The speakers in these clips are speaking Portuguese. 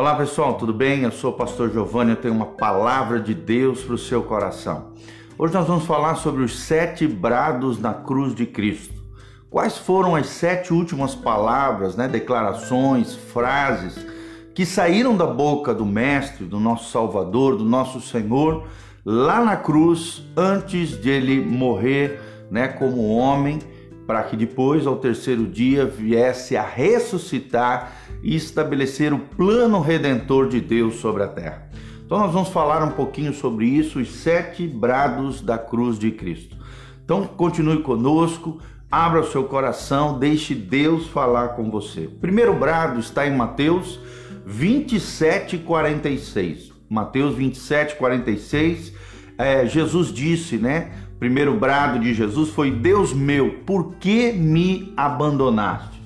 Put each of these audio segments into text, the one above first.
Olá pessoal, tudo bem? Eu sou o pastor Giovanni, eu tenho uma palavra de Deus para o seu coração. Hoje nós vamos falar sobre os sete brados na cruz de Cristo. Quais foram as sete últimas palavras, né, declarações, frases que saíram da boca do Mestre, do nosso Salvador, do nosso Senhor, lá na cruz, antes de ele morrer né, como homem, para que depois, ao terceiro dia, viesse a ressuscitar e estabelecer o plano redentor de Deus sobre a terra. Então, nós vamos falar um pouquinho sobre isso, os sete brados da cruz de Cristo. Então, continue conosco, abra o seu coração, deixe Deus falar com você. O primeiro brado está em Mateus 27, 46. Mateus 27, 46. É, Jesus disse, né? Primeiro brado de Jesus foi: Deus meu, por que me abandonaste?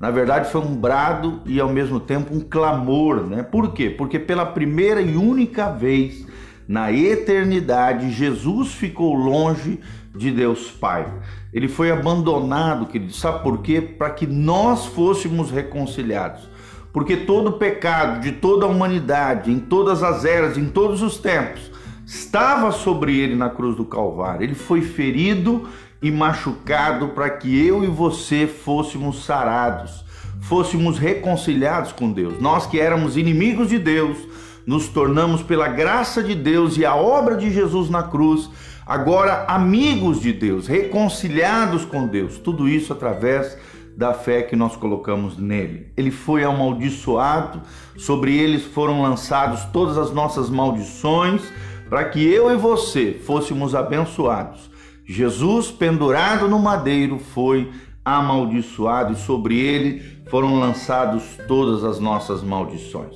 Na verdade, foi um brado e ao mesmo tempo um clamor, né? Por quê? Porque pela primeira e única vez na eternidade, Jesus ficou longe de Deus Pai. Ele foi abandonado, querido. Sabe por quê? Para que nós fôssemos reconciliados. Porque todo pecado de toda a humanidade, em todas as eras, em todos os tempos, estava sobre ele na cruz do Calvário. Ele foi ferido e machucado para que eu e você fôssemos sarados, fôssemos reconciliados com Deus. Nós que éramos inimigos de Deus, nos tornamos pela graça de Deus e a obra de Jesus na cruz, agora amigos de Deus, reconciliados com Deus. Tudo isso através da fé que nós colocamos nele. Ele foi amaldiçoado, sobre eles foram lançados todas as nossas maldições para que eu e você fôssemos abençoados. Jesus, pendurado no madeiro, foi amaldiçoado e sobre ele foram lançados todas as nossas maldições.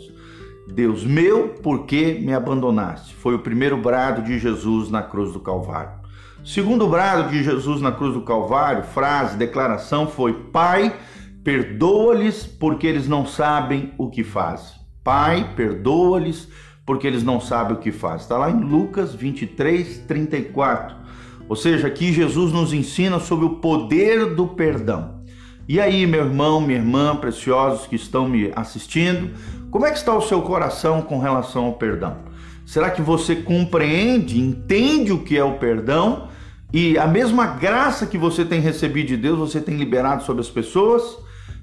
Deus meu, por que me abandonaste? Foi o primeiro brado de Jesus na cruz do Calvário. Segundo brado de Jesus na cruz do Calvário, frase, declaração foi: Pai, perdoa-lhes porque eles não sabem o que fazem. Pai, perdoa-lhes porque eles não sabem o que fazem. Está lá em Lucas 23, 34. Ou seja, aqui Jesus nos ensina sobre o poder do perdão. E aí, meu irmão, minha irmã, preciosos que estão me assistindo, como é que está o seu coração com relação ao perdão? Será que você compreende, entende o que é o perdão? E a mesma graça que você tem recebido de Deus, você tem liberado sobre as pessoas?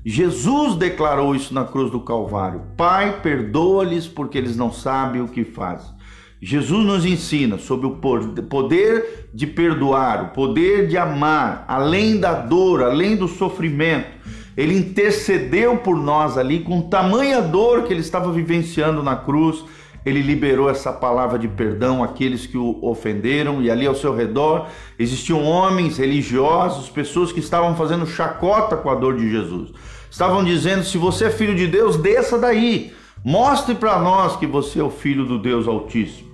Jesus declarou isso na cruz do Calvário: Pai, perdoa-lhes porque eles não sabem o que fazem. Jesus nos ensina sobre o poder de perdoar, o poder de amar, além da dor, além do sofrimento. Ele intercedeu por nós ali com tamanha dor que ele estava vivenciando na cruz. Ele liberou essa palavra de perdão àqueles que o ofenderam, e ali ao seu redor existiam homens religiosos, pessoas que estavam fazendo chacota com a dor de Jesus estavam dizendo: se você é filho de Deus, desça daí, mostre para nós que você é o filho do Deus Altíssimo.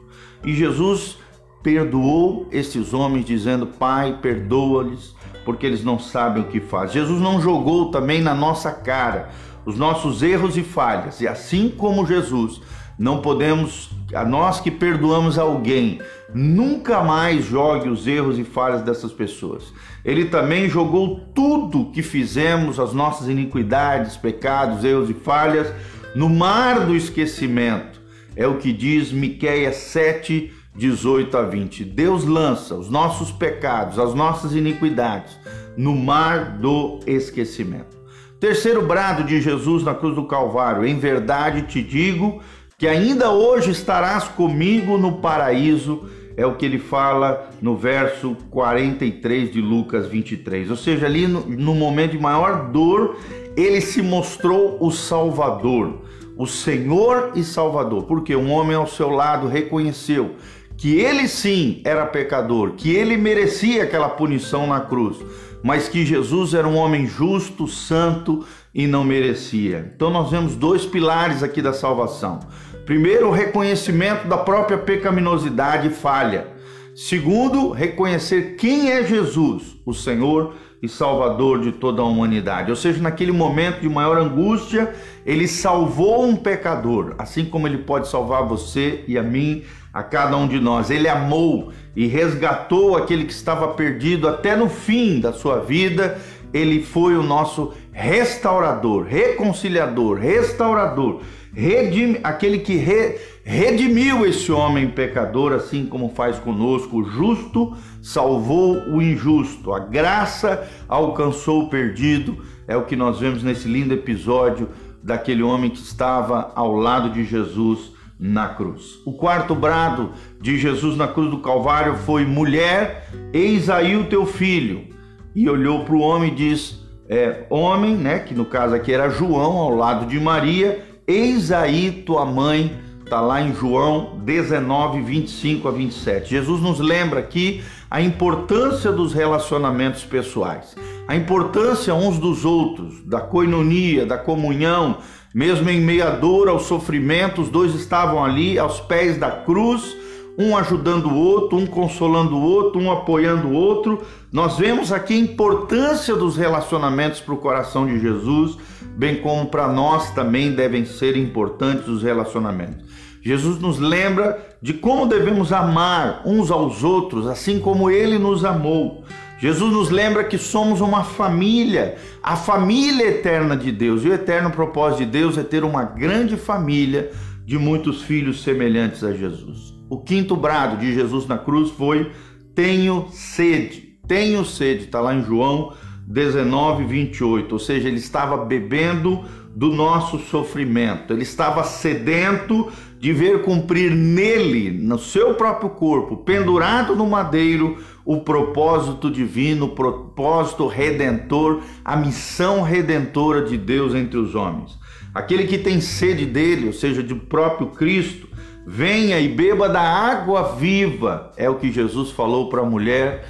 E Jesus perdoou esses homens, dizendo: Pai, perdoa-lhes, porque eles não sabem o que fazem. Jesus não jogou também na nossa cara os nossos erros e falhas, e assim como Jesus, não podemos, a nós que perdoamos alguém, nunca mais jogue os erros e falhas dessas pessoas. Ele também jogou tudo que fizemos, as nossas iniquidades, pecados, erros e falhas, no mar do esquecimento. É o que diz Miqueias 7, 18 a 20. Deus lança os nossos pecados, as nossas iniquidades no mar do esquecimento. Terceiro brado de Jesus na cruz do Calvário: Em verdade te digo que ainda hoje estarás comigo no paraíso, é o que ele fala no verso 43 de Lucas 23. Ou seja, ali no, no momento de maior dor, ele se mostrou o Salvador, o Senhor e Salvador, porque um homem ao seu lado reconheceu que ele sim era pecador, que ele merecia aquela punição na cruz, mas que Jesus era um homem justo, santo e não merecia. Então nós vemos dois pilares aqui da salvação. Primeiro, o reconhecimento da própria pecaminosidade e falha. Segundo, reconhecer quem é Jesus, o Senhor e Salvador de toda a humanidade. Ou seja, naquele momento de maior angústia, ele salvou um pecador, assim como ele pode salvar você e a mim, a cada um de nós. Ele amou e resgatou aquele que estava perdido até no fim da sua vida. Ele foi o nosso restaurador, reconciliador, restaurador redime, aquele que re, redimiu esse homem pecador, assim como faz conosco. O justo salvou o injusto, a graça alcançou o perdido. É o que nós vemos nesse lindo episódio daquele homem que estava ao lado de Jesus na cruz. O quarto brado de Jesus na cruz do Calvário foi: Mulher, eis aí o teu filho. E olhou para o homem e diz: é, Homem, né, que no caso aqui era João, ao lado de Maria, eis aí tua mãe. Está lá em João 19, 25 a 27. Jesus nos lembra aqui a importância dos relacionamentos pessoais, a importância uns dos outros, da coinonia, da comunhão, mesmo em meio à dor, ao sofrimento, os dois estavam ali aos pés da cruz, um ajudando o outro, um consolando o outro, um apoiando o outro. Nós vemos aqui a importância dos relacionamentos para o coração de Jesus, bem como para nós também devem ser importantes os relacionamentos. Jesus nos lembra de como devemos amar uns aos outros, assim como ele nos amou. Jesus nos lembra que somos uma família, a família eterna de Deus. E o eterno propósito de Deus é ter uma grande família de muitos filhos semelhantes a Jesus. O quinto brado de Jesus na cruz foi: Tenho sede, tenho sede, está lá em João 19, 28. Ou seja, ele estava bebendo do nosso sofrimento, ele estava sedento de ver cumprir nele, no seu próprio corpo, pendurado no madeiro, o propósito divino, o propósito redentor, a missão redentora de Deus entre os homens. Aquele que tem sede dele, ou seja, do próprio Cristo, venha e beba da água viva, é o que Jesus falou para a mulher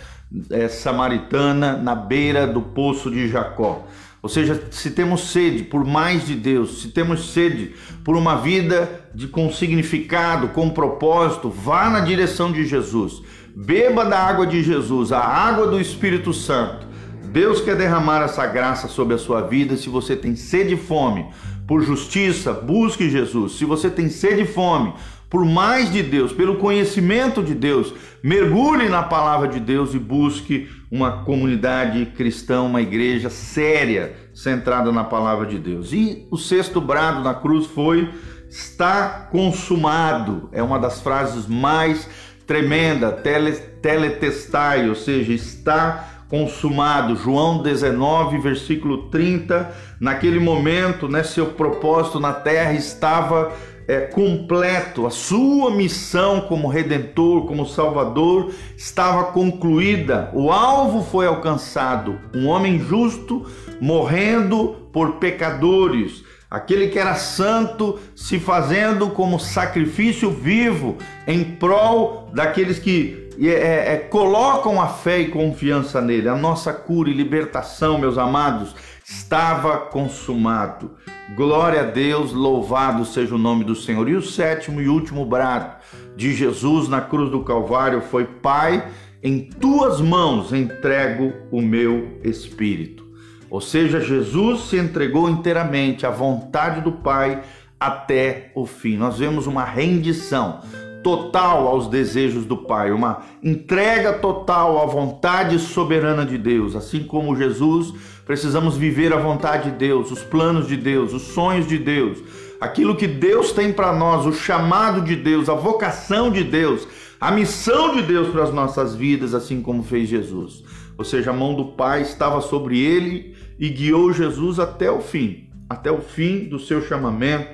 é, samaritana na beira do poço de Jacó. Ou seja, se temos sede por mais de Deus, se temos sede por uma vida de com significado, com propósito, vá na direção de Jesus. Beba da água de Jesus, a água do Espírito Santo. Deus quer derramar essa graça sobre a sua vida. Se você tem sede e fome por justiça, busque Jesus. Se você tem sede e fome por mais de Deus, pelo conhecimento de Deus, mergulhe na palavra de Deus e busque uma comunidade cristã, uma igreja séria, centrada na palavra de Deus. E o sexto brado na cruz foi: está consumado. É uma das frases mais tremenda, tele, teletestai, ou seja, está consumado. João 19, versículo 30. Naquele momento, né, seu propósito na terra estava é, completo, a sua missão como redentor, como salvador, estava concluída, o alvo foi alcançado, um homem justo morrendo por pecadores, aquele que era santo se fazendo como sacrifício vivo em prol daqueles que é, é, é colocam a fé e confiança nele. A nossa cura e libertação, meus amados, estava consumado. Glória a Deus, louvado seja o nome do Senhor. E o sétimo e último brado de Jesus na cruz do Calvário foi: Pai, em tuas mãos entrego o meu espírito. Ou seja, Jesus se entregou inteiramente à vontade do Pai até o fim. Nós vemos uma rendição total aos desejos do Pai, uma entrega total à vontade soberana de Deus, assim como Jesus Precisamos viver a vontade de Deus, os planos de Deus, os sonhos de Deus, aquilo que Deus tem para nós, o chamado de Deus, a vocação de Deus, a missão de Deus para as nossas vidas, assim como fez Jesus. Ou seja, a mão do Pai estava sobre ele e guiou Jesus até o fim, até o fim do seu chamamento,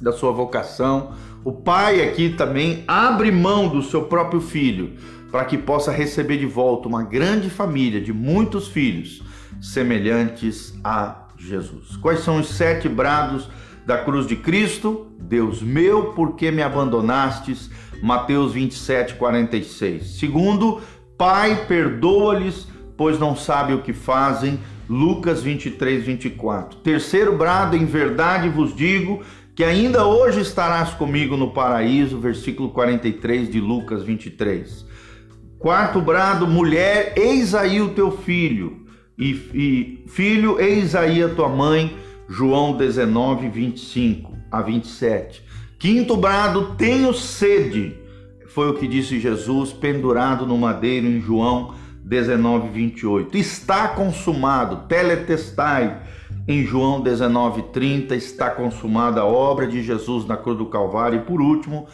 da sua vocação. O Pai aqui também abre mão do seu próprio filho para que possa receber de volta uma grande família de muitos filhos semelhantes a Jesus. Quais são os sete brados da cruz de Cristo? Deus meu, por que me abandonastes? Mateus 27, 46. Segundo, Pai, perdoa-lhes, pois não sabem o que fazem. Lucas 23, 24. Terceiro brado, em verdade vos digo que ainda hoje estarás comigo no paraíso, versículo 43 de Lucas 23. Quarto brado, mulher, eis aí o teu filho e, e filho, eis aí a tua mãe, João 19, 25 a 27. Quinto brado, tenho sede, foi o que disse Jesus, pendurado no madeiro em João 19, 28. Está consumado, teletestai, em João 19:30 está consumada a obra de Jesus na cruz do Calvário e por último,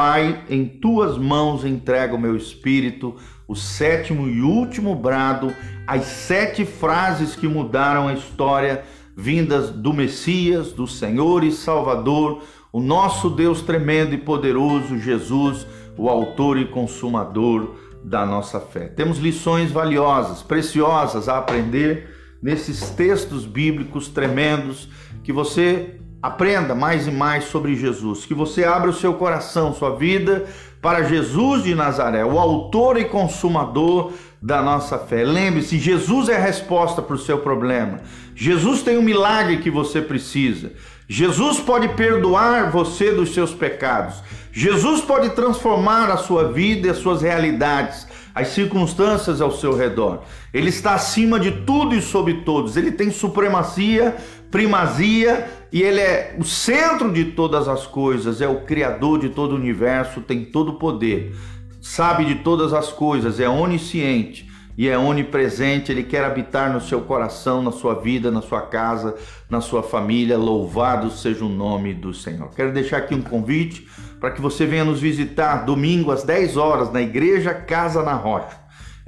Pai, em tuas mãos entrego o meu espírito, o sétimo e último brado, as sete frases que mudaram a história vindas do Messias, do Senhor e Salvador, o nosso Deus tremendo e poderoso, Jesus, o autor e consumador da nossa fé. Temos lições valiosas, preciosas a aprender nesses textos bíblicos tremendos que você aprenda mais e mais sobre Jesus, que você abra o seu coração, sua vida para Jesus de Nazaré, o autor e consumador da nossa fé. Lembre-se, Jesus é a resposta para o seu problema. Jesus tem o um milagre que você precisa. Jesus pode perdoar você dos seus pecados. Jesus pode transformar a sua vida e as suas realidades, as circunstâncias ao seu redor. Ele está acima de tudo e sobre todos. Ele tem supremacia, primazia e ele é o centro de todas as coisas, é o criador de todo o universo, tem todo o poder sabe de todas as coisas, é onisciente e é onipresente, ele quer habitar no seu coração, na sua vida, na sua casa, na sua família. Louvado seja o nome do Senhor. Quero deixar aqui um convite para que você venha nos visitar domingo às 10 horas na Igreja Casa na Rocha.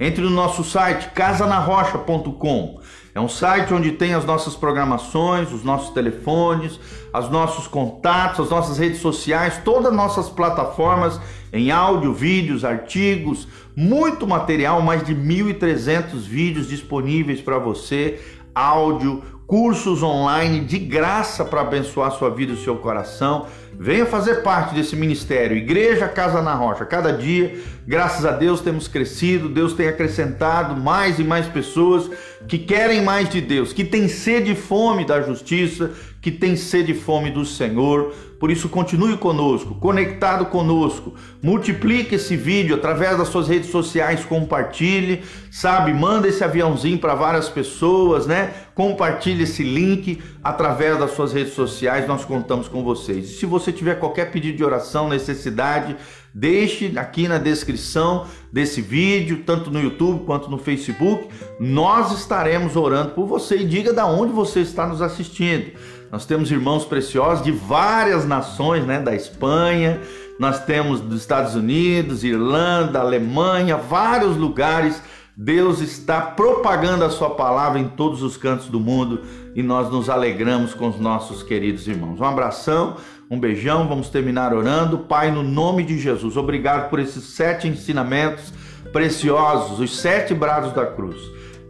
Entre no nosso site casanarrocha.com. É um site onde tem as nossas programações, os nossos telefones, os nossos contatos, as nossas redes sociais, todas as nossas plataformas em áudio, vídeos, artigos, muito material, mais de 1.300 vídeos disponíveis para você, áudio, cursos online de graça para abençoar sua vida e seu coração. Venha fazer parte desse ministério, Igreja Casa na Rocha. Cada dia, graças a Deus, temos crescido, Deus tem acrescentado mais e mais pessoas que querem mais de Deus, que têm sede e fome da justiça, que têm sede e fome do Senhor. Por isso, continue conosco, conectado conosco. Multiplique esse vídeo através das suas redes sociais, compartilhe, sabe? Manda esse aviãozinho para várias pessoas, né? Compartilhe esse link através das suas redes sociais, nós contamos com vocês. E se você tiver qualquer pedido de oração, necessidade, deixe aqui na descrição desse vídeo, tanto no YouTube quanto no Facebook. Nós estaremos orando por você e diga da onde você está nos assistindo. Nós temos irmãos preciosos de várias nações, né, da Espanha, nós temos dos Estados Unidos, Irlanda, Alemanha, vários lugares. Deus está propagando a sua palavra em todos os cantos do mundo e nós nos alegramos com os nossos queridos irmãos. Um abração, um beijão, vamos terminar orando. Pai, no nome de Jesus, obrigado por esses sete ensinamentos preciosos, os sete brados da cruz,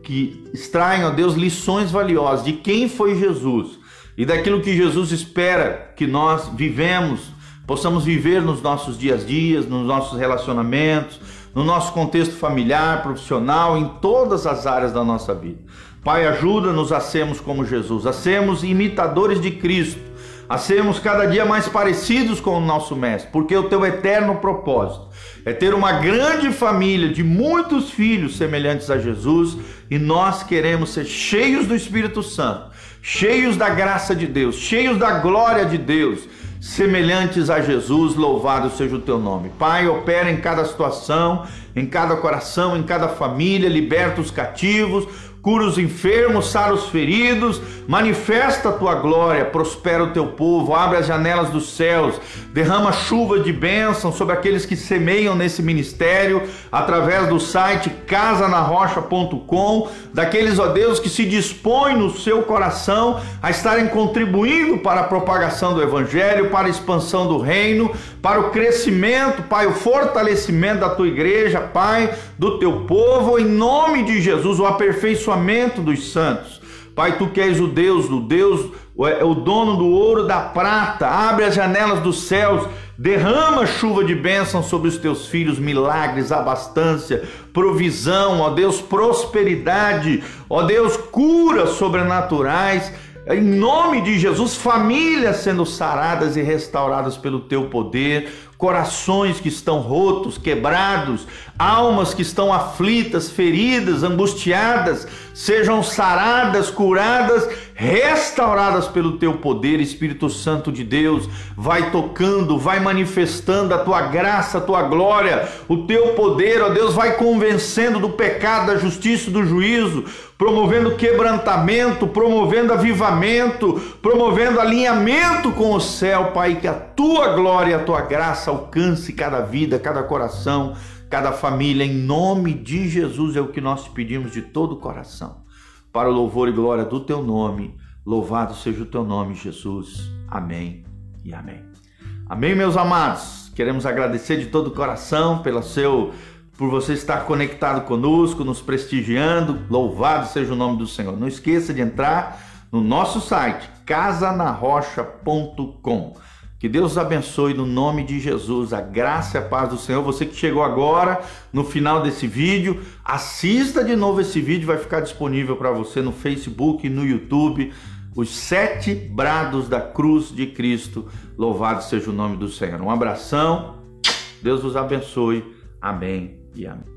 que extraem, ó Deus, lições valiosas de quem foi Jesus e daquilo que Jesus espera que nós vivemos, possamos viver nos nossos dias a dias, nos nossos relacionamentos, no nosso contexto familiar, profissional, em todas as áreas da nossa vida. Pai, ajuda-nos a sermos como Jesus, a sermos imitadores de Cristo, a sermos cada dia mais parecidos com o nosso Mestre, porque o teu eterno propósito é ter uma grande família de muitos filhos semelhantes a Jesus e nós queremos ser cheios do Espírito Santo cheios da graça de Deus, cheios da glória de Deus, semelhantes a Jesus, louvado seja o teu nome. Pai, opera em cada situação, em cada coração, em cada família, liberta os cativos, cura os enfermos, sara os feridos, manifesta a tua glória, prospera o teu povo, abre as janelas dos céus, derrama chuva de bênção sobre aqueles que semeiam nesse ministério, através do site casanarrocha.com, daqueles, ó Deus, que se dispõem no seu coração a estarem contribuindo para a propagação do Evangelho, para a expansão do reino, para o crescimento, Pai, o fortalecimento da tua igreja, Pai, do teu povo, em nome de Jesus, o aperfeiçoamento dos santos. Pai, tu que és o Deus, o Deus, é, o dono do ouro, da prata, abre as janelas dos céus, derrama chuva de bênção sobre os teus filhos, milagres, abastância, provisão, ó Deus, prosperidade, ó Deus, curas sobrenaturais. Em nome de Jesus, famílias sendo saradas e restauradas pelo teu poder, corações que estão rotos, quebrados, almas que estão aflitas, feridas, angustiadas, sejam saradas, curadas restauradas pelo teu poder, Espírito Santo de Deus. Vai tocando, vai manifestando a tua graça, a tua glória, o teu poder, ó Deus, vai convencendo do pecado, da justiça, do juízo, promovendo quebrantamento, promovendo avivamento, promovendo alinhamento com o céu, Pai, que a tua glória, a tua graça alcance cada vida, cada coração, cada família, em nome de Jesus é o que nós pedimos de todo o coração. Para o louvor e glória do teu nome, louvado seja o teu nome, Jesus. Amém e amém. Amém, meus amados. Queremos agradecer de todo o coração pelo seu por você estar conectado conosco, nos prestigiando. Louvado seja o nome do Senhor. Não esqueça de entrar no nosso site casanarrocha.com. Que Deus os abençoe no nome de Jesus, a graça e a paz do Senhor. Você que chegou agora no final desse vídeo, assista de novo esse vídeo, vai ficar disponível para você no Facebook no YouTube. Os sete brados da cruz de Cristo. Louvado seja o nome do Senhor. Um abração, Deus os abençoe. Amém e amém.